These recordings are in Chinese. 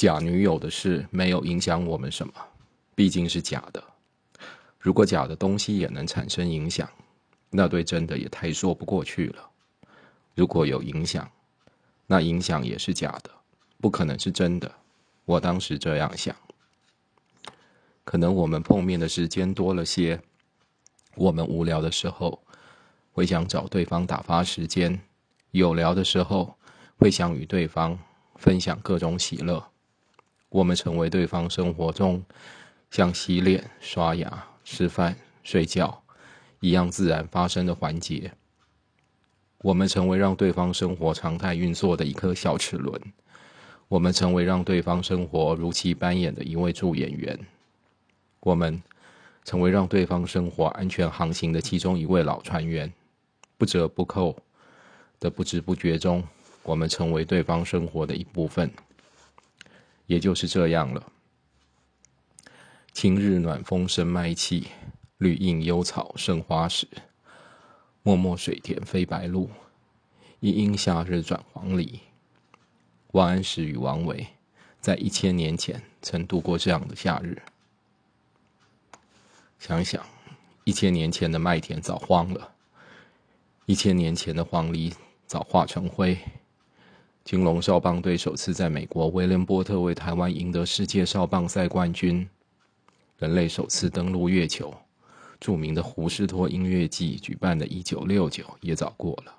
假女友的事没有影响我们什么，毕竟是假的。如果假的东西也能产生影响，那对真的也太说不过去了。如果有影响，那影响也是假的，不可能是真的。我当时这样想。可能我们碰面的时间多了些，我们无聊的时候会想找对方打发时间，有聊的时候会想与对方分享各种喜乐。我们成为对方生活中像洗脸、刷牙、吃饭、睡觉一样自然发生的环节。我们成为让对方生活常态运作的一颗小齿轮。我们成为让对方生活如期扮演的一位助演员。我们成为让对方生活安全航行的其中一位老船员。不折不扣的不知不觉中，我们成为对方生活的一部分。也就是这样了。晴日暖风生麦气，绿荫幽草生花时。漠漠水田飞白鹭，一阴夏日转黄鹂。王安石与王维在一千年前曾度过这样的夏日。想想，一千年前的麦田早荒了，一千年前的黄鹂早化成灰。金龙少棒队首次在美国威廉波特为台湾赢得世界少棒赛冠军。人类首次登陆月球，著名的胡斯托音乐季举办的一九六九也早过了。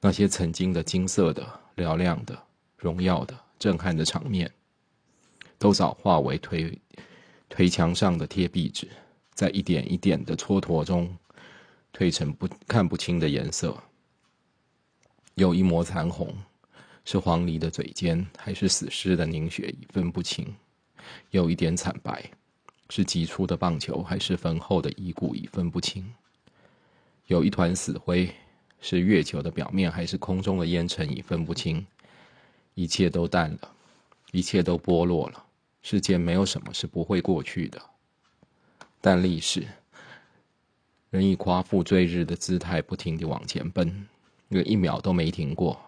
那些曾经的金色的、嘹亮的、荣耀的、震撼的场面，都早化为推推墙上的贴壁纸，在一点一点的蹉跎中，褪成不看不清的颜色。有一抹残红。是黄鹂的嘴尖，还是死尸的凝血，已分不清。有一点惨白，是急出的棒球，还是坟后的遗骨，已分不清。有一团死灰，是月球的表面，还是空中的烟尘，已分不清。一切都淡了，一切都剥落了。世间没有什么是不会过去的。但历史仍以夸父追日的姿态，不停地往前奔，连一秒都没停过。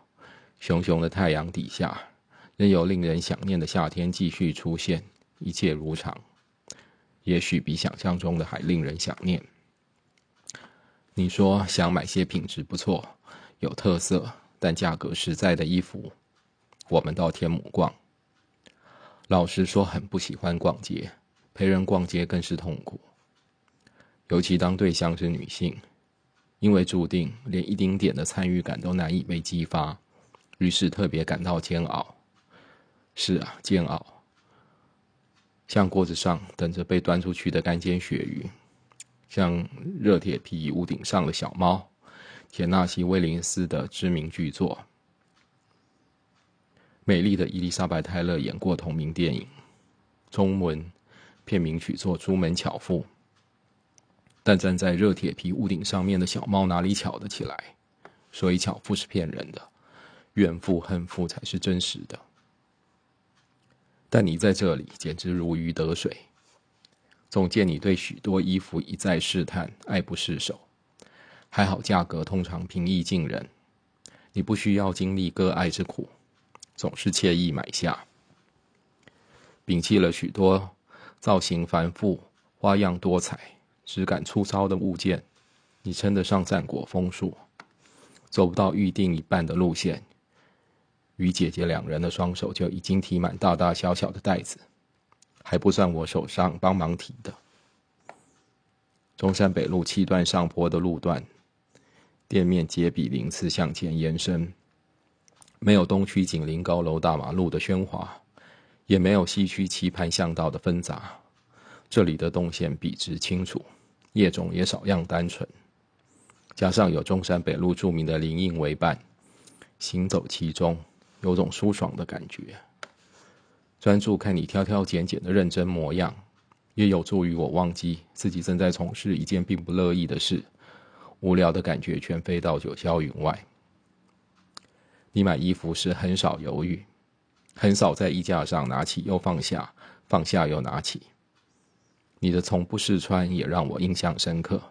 熊熊的太阳底下，仍有令人想念的夏天继续出现，一切如常，也许比想象中的还令人想念。你说想买些品质不错、有特色但价格实在的衣服，我们到天母逛。老实说，很不喜欢逛街，陪人逛街更是痛苦，尤其当对象是女性，因为注定连一丁点的参与感都难以被激发。于是特别感到煎熬。是啊，煎熬，像锅子上等着被端出去的干煎鳕鱼，像热铁皮屋顶上的小猫，田纳西·威廉斯的知名巨作。美丽的伊丽莎白·泰勒演过同名电影，中文片名取作《朱门巧妇》。但站在热铁皮屋顶上面的小猫哪里巧得起来？所以巧妇是骗人的。怨妇恨妇才是真实的，但你在这里简直如鱼得水。总见你对许多衣服一再试探，爱不释手。还好价格通常平易近人，你不需要经历割爱之苦，总是惬意买下。摒弃了许多造型繁复、花样多彩、质感粗糙的物件，你称得上战果丰硕。走不到预定一半的路线。与姐姐两人的双手就已经提满大大小小的袋子，还不算我手上帮忙提的。中山北路七段上坡的路段，店面皆比鳞次向前延伸，没有东区紧邻高楼大马路的喧哗，也没有西区棋盘巷道的纷杂。这里的动线笔直清楚，业种也少样单纯，加上有中山北路著名的林荫为伴，行走其中。有种舒爽的感觉，专注看你挑挑拣拣的认真模样，也有助于我忘记自己正在从事一件并不乐意的事，无聊的感觉全飞到九霄云外。你买衣服时很少犹豫，很少在衣架上拿起又放下，放下又拿起。你的从不试穿也让我印象深刻。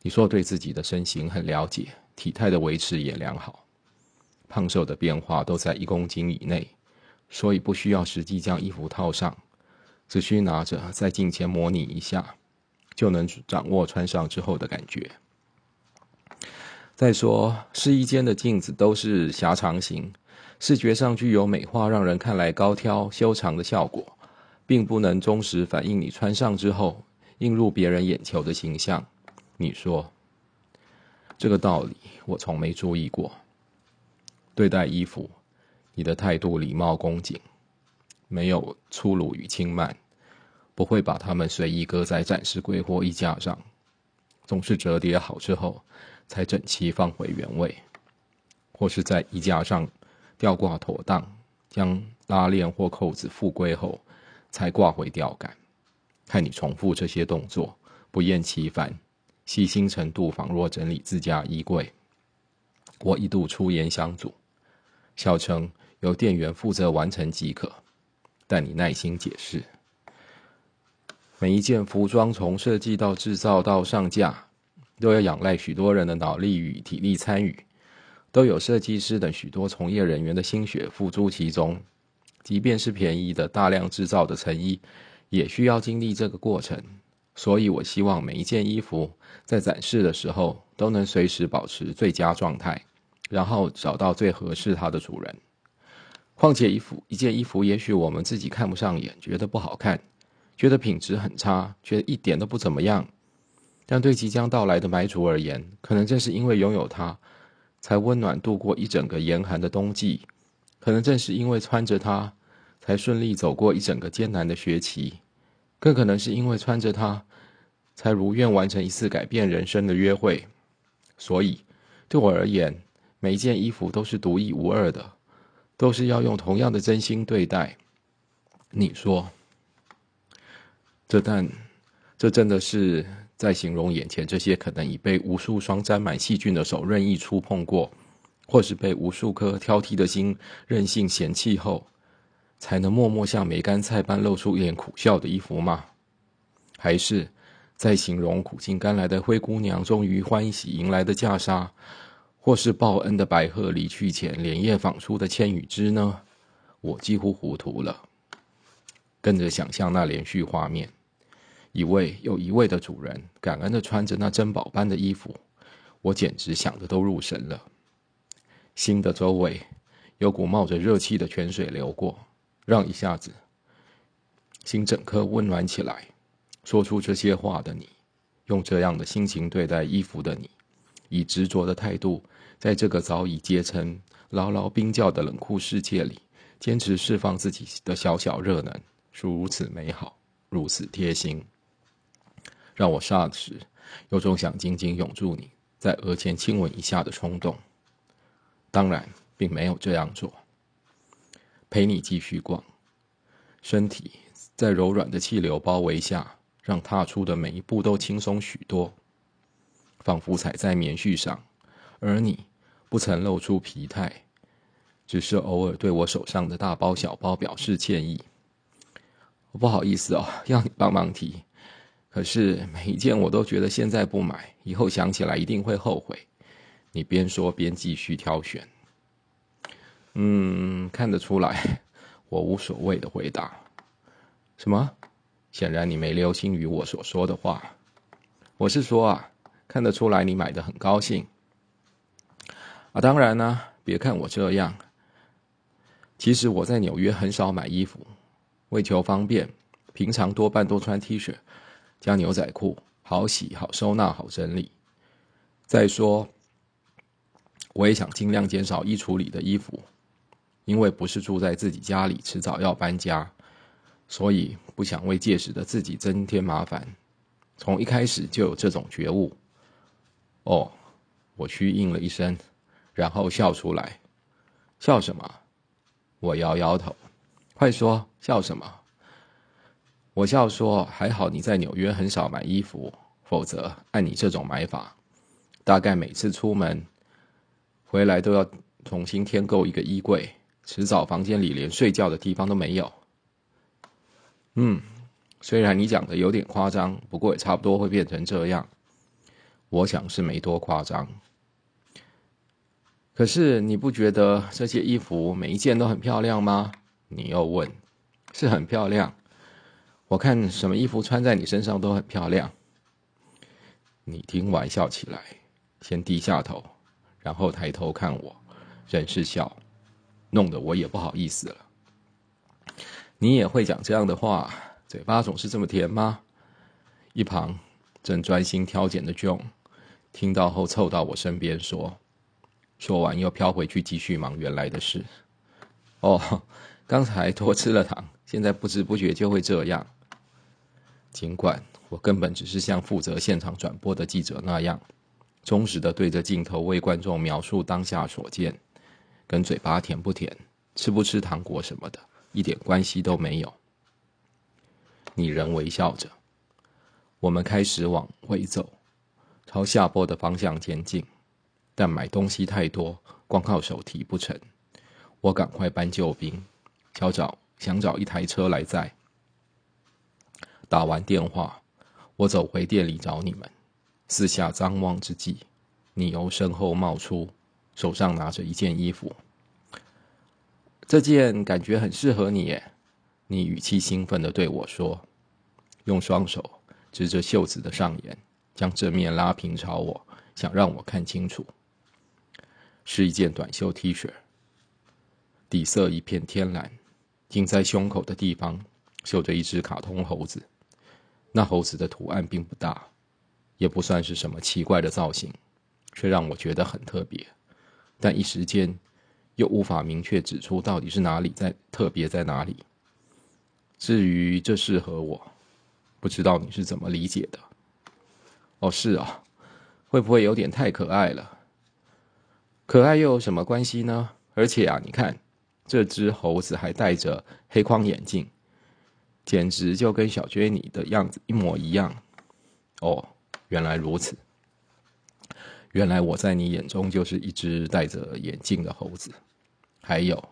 你说对自己的身形很了解，体态的维持也良好。胖瘦的变化都在一公斤以内，所以不需要实际将衣服套上，只需拿着在镜前模拟一下，就能掌握穿上之后的感觉。再说，试衣间的镜子都是狭长型，视觉上具有美化，让人看来高挑修长的效果，并不能忠实反映你穿上之后映入别人眼球的形象。你说，这个道理我从没注意过。对待衣服，你的态度礼貌恭谨，没有粗鲁与轻慢，不会把它们随意搁在展示柜或衣架上，总是折叠好之后。才整齐放回原位，或是在衣架上吊挂妥当，将拉链或扣子复归后，才挂回吊杆。看你重复这些动作，不厌其烦，细心程度仿若整理自家衣柜。我一度出言相阻，笑称由店员负责完成即可，但你耐心解释，每一件服装从设计到制造到上架。都要仰赖许多人的脑力与体力参与，都有设计师等许多从业人员的心血付诸其中。即便是便宜的大量制造的成衣，也需要经历这个过程。所以我希望每一件衣服在展示的时候都能随时保持最佳状态，然后找到最合适它的主人。况且衣服一件衣服，也许我们自己看不上眼，觉得不好看，觉得品质很差，觉得一点都不怎么样。但对即将到来的买主而言，可能正是因为拥有它，才温暖度过一整个严寒的冬季；可能正是因为穿着它，才顺利走过一整个艰难的学期；更可能是因为穿着它，才如愿完成一次改变人生的约会。所以，对我而言，每一件衣服都是独一无二的，都是要用同样的真心对待。你说，这但，这真的是？在形容眼前这些可能已被无数双沾满细菌的手任意触碰过，或是被无数颗挑剔的心任性嫌弃后，才能默默像梅干菜般露出一脸苦笑的衣服吗？还是在形容苦尽甘来的灰姑娘终于欢喜迎来的嫁纱，或是报恩的白鹤离去前连夜纺出的千羽织呢？我几乎糊涂了，跟着想象那连续画面。一位又一位的主人感恩的穿着那珍宝般的衣服，我简直想的都入神了。心的周围有股冒着热气的泉水流过，让一下子心整颗温暖起来。说出这些话的你，用这样的心情对待衣服的你，以执着的态度，在这个早已结成牢牢冰窖的冷酷世界里，坚持释放自己的小小热能，是如此美好，如此贴心。让我霎时有种想紧紧拥住你，在额前亲吻一下的冲动。当然，并没有这样做。陪你继续逛，身体在柔软的气流包围下，让踏出的每一步都轻松许多，仿佛踩在棉絮上。而你不曾露出疲态，只是偶尔对我手上的大包小包表示歉意。不好意思哦，要你帮忙提。可是每一件我都觉得现在不买，以后想起来一定会后悔。你边说边继续挑选。嗯，看得出来，我无所谓的回答。什么？显然你没留心于我所说的话。我是说啊，看得出来你买的很高兴。啊，当然呢，别看我这样。其实我在纽约很少买衣服，为求方便，平常多半都穿 T 恤。加牛仔裤，好洗、好收纳、好整理。再说，我也想尽量减少衣橱里的衣服，因为不是住在自己家里，迟早要搬家，所以不想为届时的自己增添麻烦。从一开始就有这种觉悟。哦，我虚应了一声，然后笑出来。笑什么？我摇摇头。快说，笑什么？我笑说：“还好你在纽约很少买衣服，否则按你这种买法，大概每次出门回来都要重新添购一个衣柜，迟早房间里连睡觉的地方都没有。”嗯，虽然你讲的有点夸张，不过也差不多会变成这样。我想是没多夸张。可是你不觉得这些衣服每一件都很漂亮吗？你又问：“是很漂亮。”我看什么衣服穿在你身上都很漂亮。你听完笑起来，先低下头，然后抬头看我，仍是笑，弄得我也不好意思了。你也会讲这样的话，嘴巴总是这么甜吗？一旁正专心挑拣的 John，听到后凑到我身边说，说完又飘回去继续忙原来的事。哦，刚才多吃了糖，现在不知不觉就会这样。尽管我根本只是像负责现场转播的记者那样，忠实的对着镜头为观众描述当下所见，跟嘴巴甜不甜、吃不吃糖果什么的，一点关系都没有。你仍微笑着，我们开始往回走，朝下坡的方向前进。但买东西太多，光靠手提不成，我赶快搬救兵，想找想找一台车来载。打完电话，我走回店里找你们。四下张望之际，你由身后冒出，手上拿着一件衣服。这件感觉很适合你耶，你语气兴奋的对我说，用双手指着袖子的上沿，将正面拉平朝我，想让我看清楚。是一件短袖 T 恤，底色一片天蓝，紧在胸口的地方绣着一只卡通猴子。那猴子的图案并不大，也不算是什么奇怪的造型，却让我觉得很特别。但一时间又无法明确指出到底是哪里在特别在哪里。至于这适合我，不知道你是怎么理解的。哦，是啊，会不会有点太可爱了？可爱又有什么关系呢？而且啊，你看，这只猴子还戴着黑框眼镜。简直就跟小娟你的样子一模一样，哦，原来如此，原来我在你眼中就是一只戴着眼镜的猴子，还有，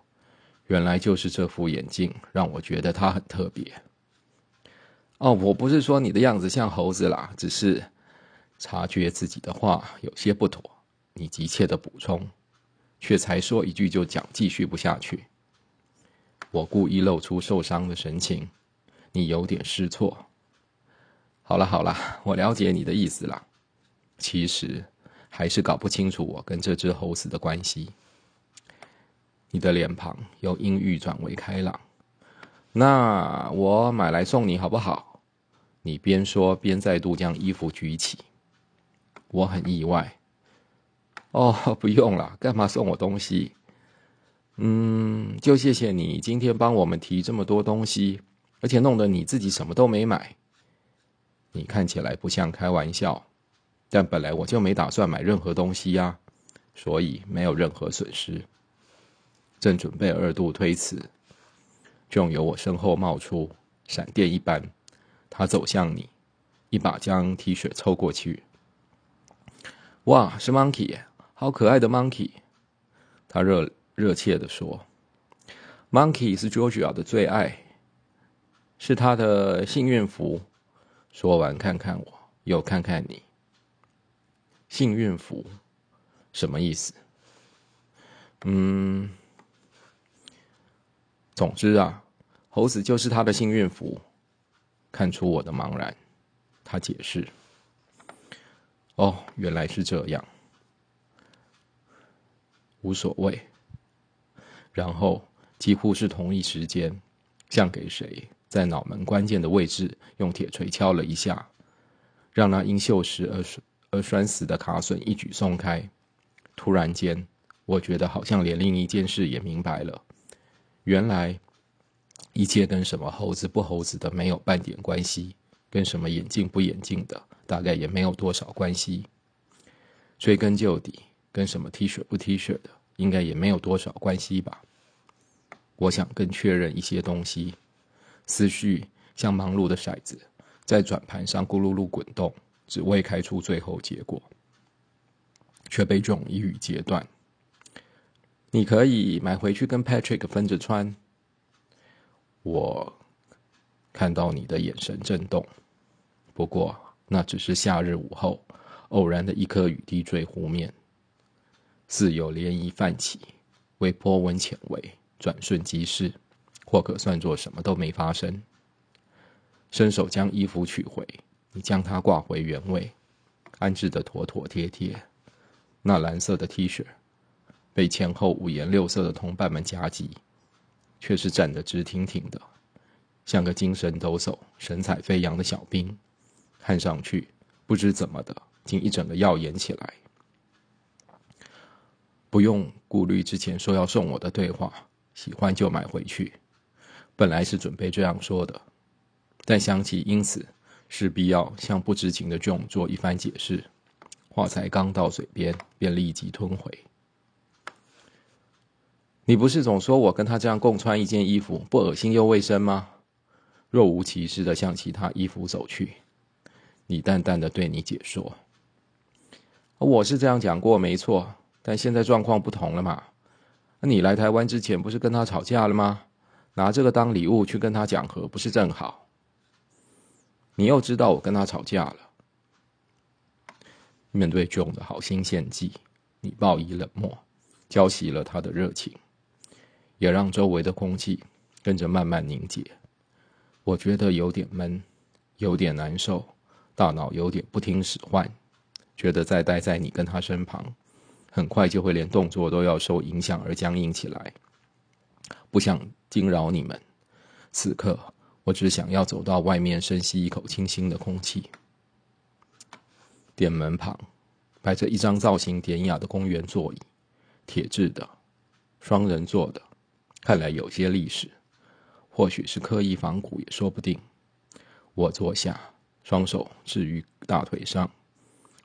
原来就是这副眼镜让我觉得它很特别。哦，我不是说你的样子像猴子啦，只是察觉自己的话有些不妥，你急切的补充，却才说一句就讲继续不下去，我故意露出受伤的神情。你有点失措。好了好了，我了解你的意思了。其实还是搞不清楚我跟这只猴子的关系。你的脸庞由阴郁转为开朗。那我买来送你好不好？你边说边再度将衣服举起。我很意外。哦，不用了，干嘛送我东西？嗯，就谢谢你今天帮我们提这么多东西。而且弄得你自己什么都没买，你看起来不像开玩笑，但本来我就没打算买任何东西呀，所以没有任何损失。正准备二度推辞，就由我身后冒出闪电一般，他走向你，一把将 T 恤抽过去。哇，是 Monkey，好可爱的 Monkey，他热热切的说，Monkey 是 Georgia 的最爱。是他的幸运符。说完，看看我，又看看你。幸运符什么意思？嗯，总之啊，猴子就是他的幸运符。看出我的茫然，他解释：“哦，原来是这样，无所谓。”然后几乎是同一时间，像给谁？在脑门关键的位置用铁锤敲了一下，让那因锈蚀而而栓死的卡榫一举松开。突然间，我觉得好像连另一件事也明白了：原来一切跟什么猴子不猴子的没有半点关系，跟什么眼镜不眼镜的大概也没有多少关系。追根究底，跟什么 T 恤不 T 恤的应该也没有多少关系吧？我想更确认一些东西。思绪像忙碌的骰子，在转盘上咕噜噜滚动，只为开出最后结果，却被这种一语截断。你可以买回去跟 Patrick 分着穿。我看到你的眼神震动，不过那只是夏日午后偶然的一颗雨滴坠湖面，似有涟漪泛起，微波温浅微，转瞬即逝。或可算作什么都没发生。伸手将衣服取回，你将它挂回原位，安置的妥妥帖帖。那蓝色的 T 恤被前后五颜六色的同伴们夹击，却是站得直挺挺的，像个精神抖擞、神采飞扬的小兵，看上去不知怎么的，竟一整个耀眼起来。不用顾虑之前说要送我的对话，喜欢就买回去。本来是准备这样说的，但想起因此势必要向不知情的 John 做一番解释。话才刚到嘴边，便立即吞回。你不是总说我跟他这样共穿一件衣服不恶心又卫生吗？若无其事的向其他衣服走去，你淡淡的对你姐说：“我是这样讲过，没错。但现在状况不同了嘛。你来台湾之前不是跟他吵架了吗？拿这个当礼物去跟他讲和，不是正好？你又知道我跟他吵架了。”面对 John 的好心献计，你报以冷漠，浇熄了他的热情，也让周围的空气跟着慢慢凝结。我觉得有点闷，有点难受，大脑有点不听使唤，觉得再待在你跟他身旁，很快就会连动作都要受影响而僵硬起来。不想惊扰你们，此刻我只想要走到外面，深吸一口清新的空气。店门旁摆着一张造型典雅的公园座椅，铁质的，双人座的，看来有些历史，或许是刻意仿古也说不定。我坐下，双手置于大腿上，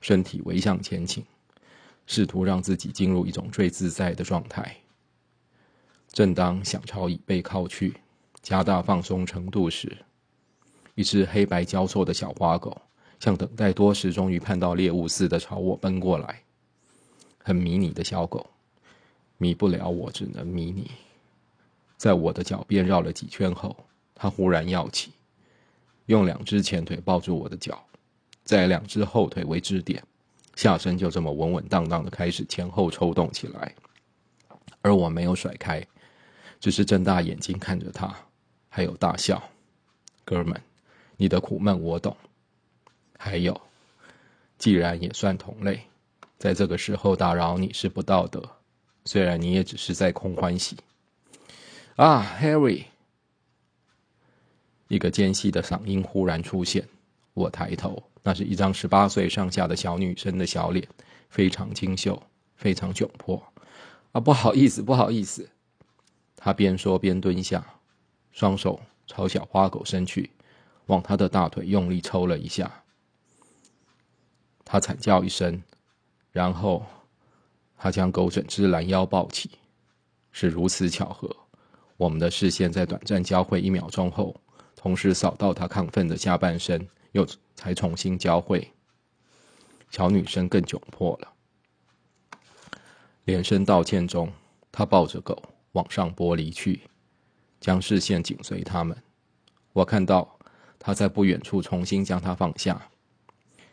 身体微向前倾，试图让自己进入一种最自在的状态。正当想朝椅背靠去，加大放松程度时，一只黑白交错的小花狗。像等待多时，终于盼到猎物似的朝我奔过来。很迷你的小狗，迷不了我，只能迷你。在我的脚边绕了几圈后，它忽然跃起，用两只前腿抱住我的脚，在两只后腿为支点，下身就这么稳稳当当的开始前后抽动起来。而我没有甩开，只是睁大眼睛看着他，还有大笑。哥们，你的苦闷我懂。还有，既然也算同类，在这个时候打扰你是不道德。虽然你也只是在空欢喜。啊，Harry！一个尖细的嗓音忽然出现。我抬头，那是一张十八岁上下的小女生的小脸，非常清秀，非常窘迫。啊，不好意思，不好意思。他边说边蹲下，双手朝小花狗伸去，往他的大腿用力抽了一下。他惨叫一声，然后他将狗整只拦腰抱起。是如此巧合，我们的视线在短暂交汇一秒钟后，同时扫到他亢奋的下半身，又才重新交汇。小女生更窘迫了，连声道歉中，她抱着狗往上坡离去，将视线紧随他们。我看到他在不远处重新将它放下。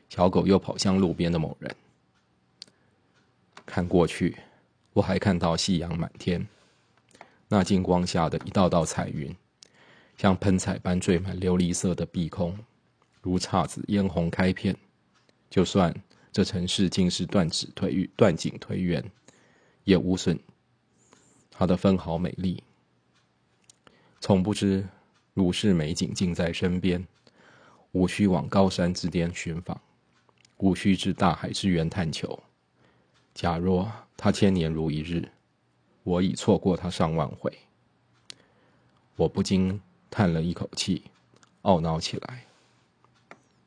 小狗又跑向路边的某人，看过去，我还看到夕阳满天，那金光下的一道道彩云，像喷彩般缀满琉璃色的碧空，如姹紫嫣红开片。就算这城市竟是断指颓断井颓垣，也无损它的分毫美丽。从不知如是美景近在身边，无需往高山之巅寻访。无需至大海之源探求。假若他千年如一日，我已错过他上万回。我不禁叹了一口气，懊恼起来。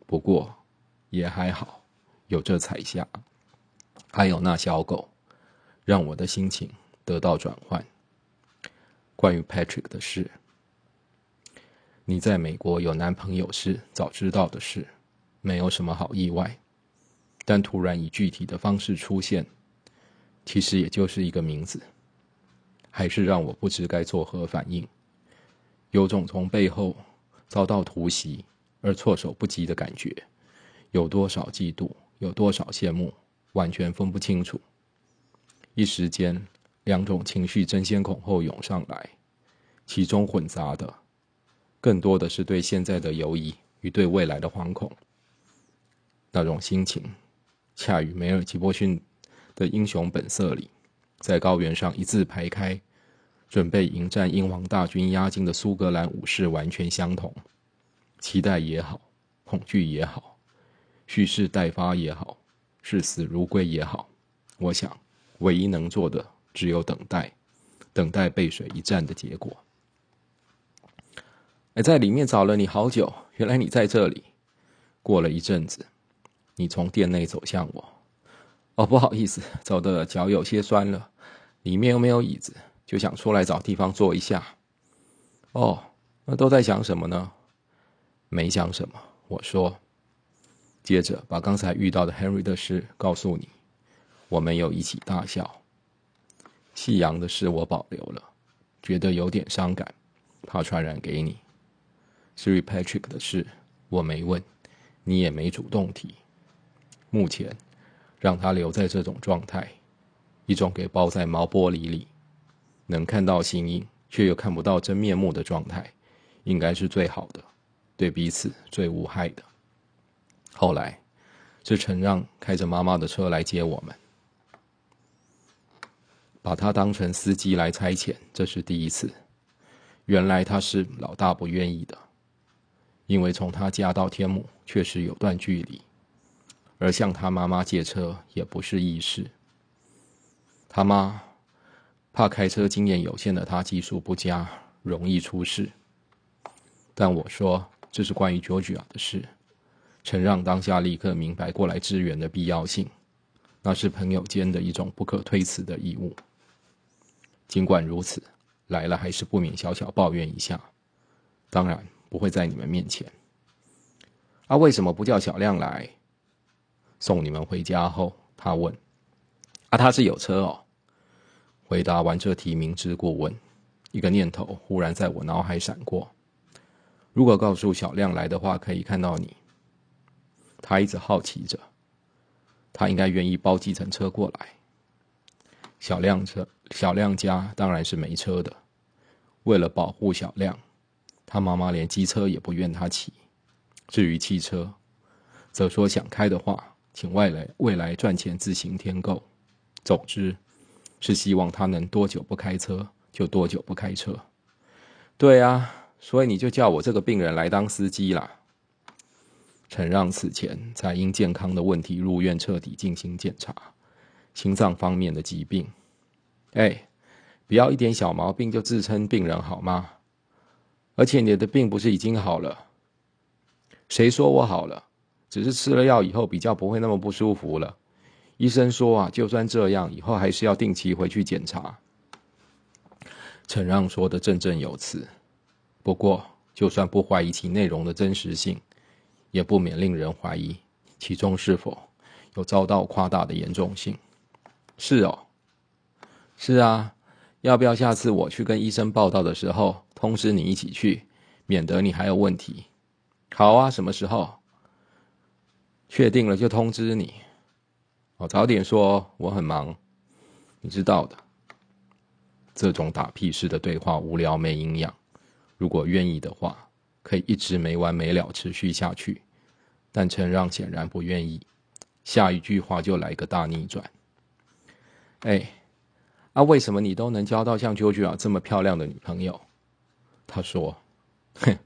不过也还好，有这彩霞，还有那小狗，让我的心情得到转换。关于 Patrick 的事，你在美国有男朋友是早知道的事，没有什么好意外。但突然以具体的方式出现，其实也就是一个名字，还是让我不知该作何反应，有种从背后遭到突袭而措手不及的感觉，有多少嫉妒，有多少羡慕，完全分不清楚。一时间，两种情绪争先恐后涌上来，其中混杂的更多的是对现在的犹疑与对未来的惶恐。那种心情，恰与梅尔吉波逊的《英雄本色》里，在高原上一字排开，准备迎战英王大军压境的苏格兰武士完全相同。期待也好，恐惧也好，蓄势待发也好，视死如归也好，我想，唯一能做的只有等待，等待背水一战的结果。哎，在里面找了你好久，原来你在这里。过了一阵子。你从店内走向我，哦，不好意思，走的脚有些酸了，里面又没有椅子，就想出来找地方坐一下。哦，那都在想什么呢？没想什么，我说。接着把刚才遇到的 Henry 的事告诉你，我们又一起大笑。夕阳的事我保留了，觉得有点伤感，怕传染给你。Sir Patrick 的事我没问，你也没主动提。目前，让他留在这种状态，一种给包在毛玻璃里，能看到形影却又看不到真面目的状态，应该是最好的，对彼此最无害的。后来，是陈让开着妈妈的车来接我们，把他当成司机来差遣，这是第一次。原来他是老大不愿意的，因为从他家到天母确实有段距离。而向他妈妈借车也不是易事。他妈怕开车经验有限的他技术不佳，容易出事。但我说这是关于 Georgia 的事，陈让当下立刻明白过来支援的必要性，那是朋友间的一种不可推辞的义务。尽管如此，来了还是不免小小抱怨一下，当然不会在你们面前。啊，为什么不叫小亮来？送你们回家后，他问：“啊，他是有车哦。”回答完这题，明知故问，一个念头忽然在我脑海闪过：如果告诉小亮来的话，可以看到你。他一直好奇着，他应该愿意包计程车过来。小亮车，小亮家当然是没车的。为了保护小亮，他妈妈连机车也不愿他骑。至于汽车，则说想开的话。请外来未来赚钱自行添购，总之是希望他能多久不开车就多久不开车。对啊，所以你就叫我这个病人来当司机啦。陈让此前才因健康的问题入院彻底进行检查，心脏方面的疾病。哎，不要一点小毛病就自称病人好吗？而且你的病不是已经好了？谁说我好了？只是吃了药以后比较不会那么不舒服了。医生说啊，就算这样，以后还是要定期回去检查。陈让说的振振有词，不过就算不怀疑其内容的真实性，也不免令人怀疑其中是否有遭到夸大的严重性。是哦，是啊，要不要下次我去跟医生报道的时候通知你一起去，免得你还有问题？好啊，什么时候？确定了就通知你，哦，早点说，我很忙，你知道的。这种打屁式的对话无聊没营养，如果愿意的话，可以一直没完没了持续下去。但陈让显然不愿意，下一句话就来个大逆转。哎，啊，为什么你都能交到像 JoJo 这么漂亮的女朋友？他说：“哼，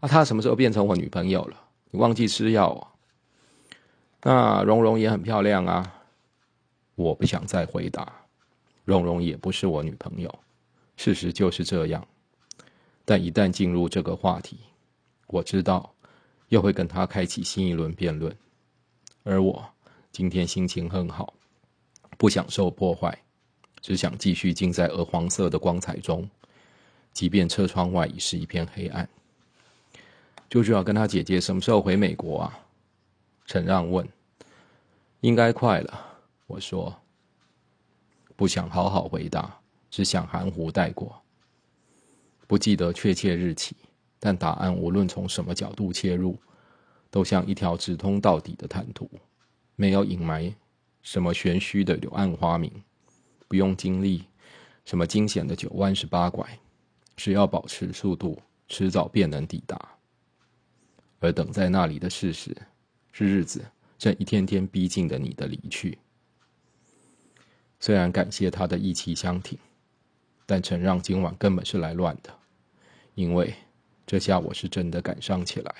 啊，她什么时候变成我女朋友了？你忘记吃药啊？”那蓉蓉也很漂亮啊，我不想再回答。蓉蓉也不是我女朋友，事实就是这样。但一旦进入这个话题，我知道又会跟他开启新一轮辩论。而我今天心情很好，不想受破坏，只想继续浸在鹅黄色的光彩中，即便车窗外已是一片黑暗。舅舅要跟他姐姐什么时候回美国啊？陈让问：“应该快了。”我说：“不想好好回答，只想含糊带过。不记得确切日期，但答案无论从什么角度切入，都像一条直通到底的坦途，没有隐埋什么玄虚的柳暗花明，不用经历什么惊险的九弯十八拐，只要保持速度，迟早便能抵达。而等在那里的事实，是日子正一天天逼近的你的离去。虽然感谢他的义气相挺，但承让今晚根本是来乱的，因为这下我是真的感伤起来。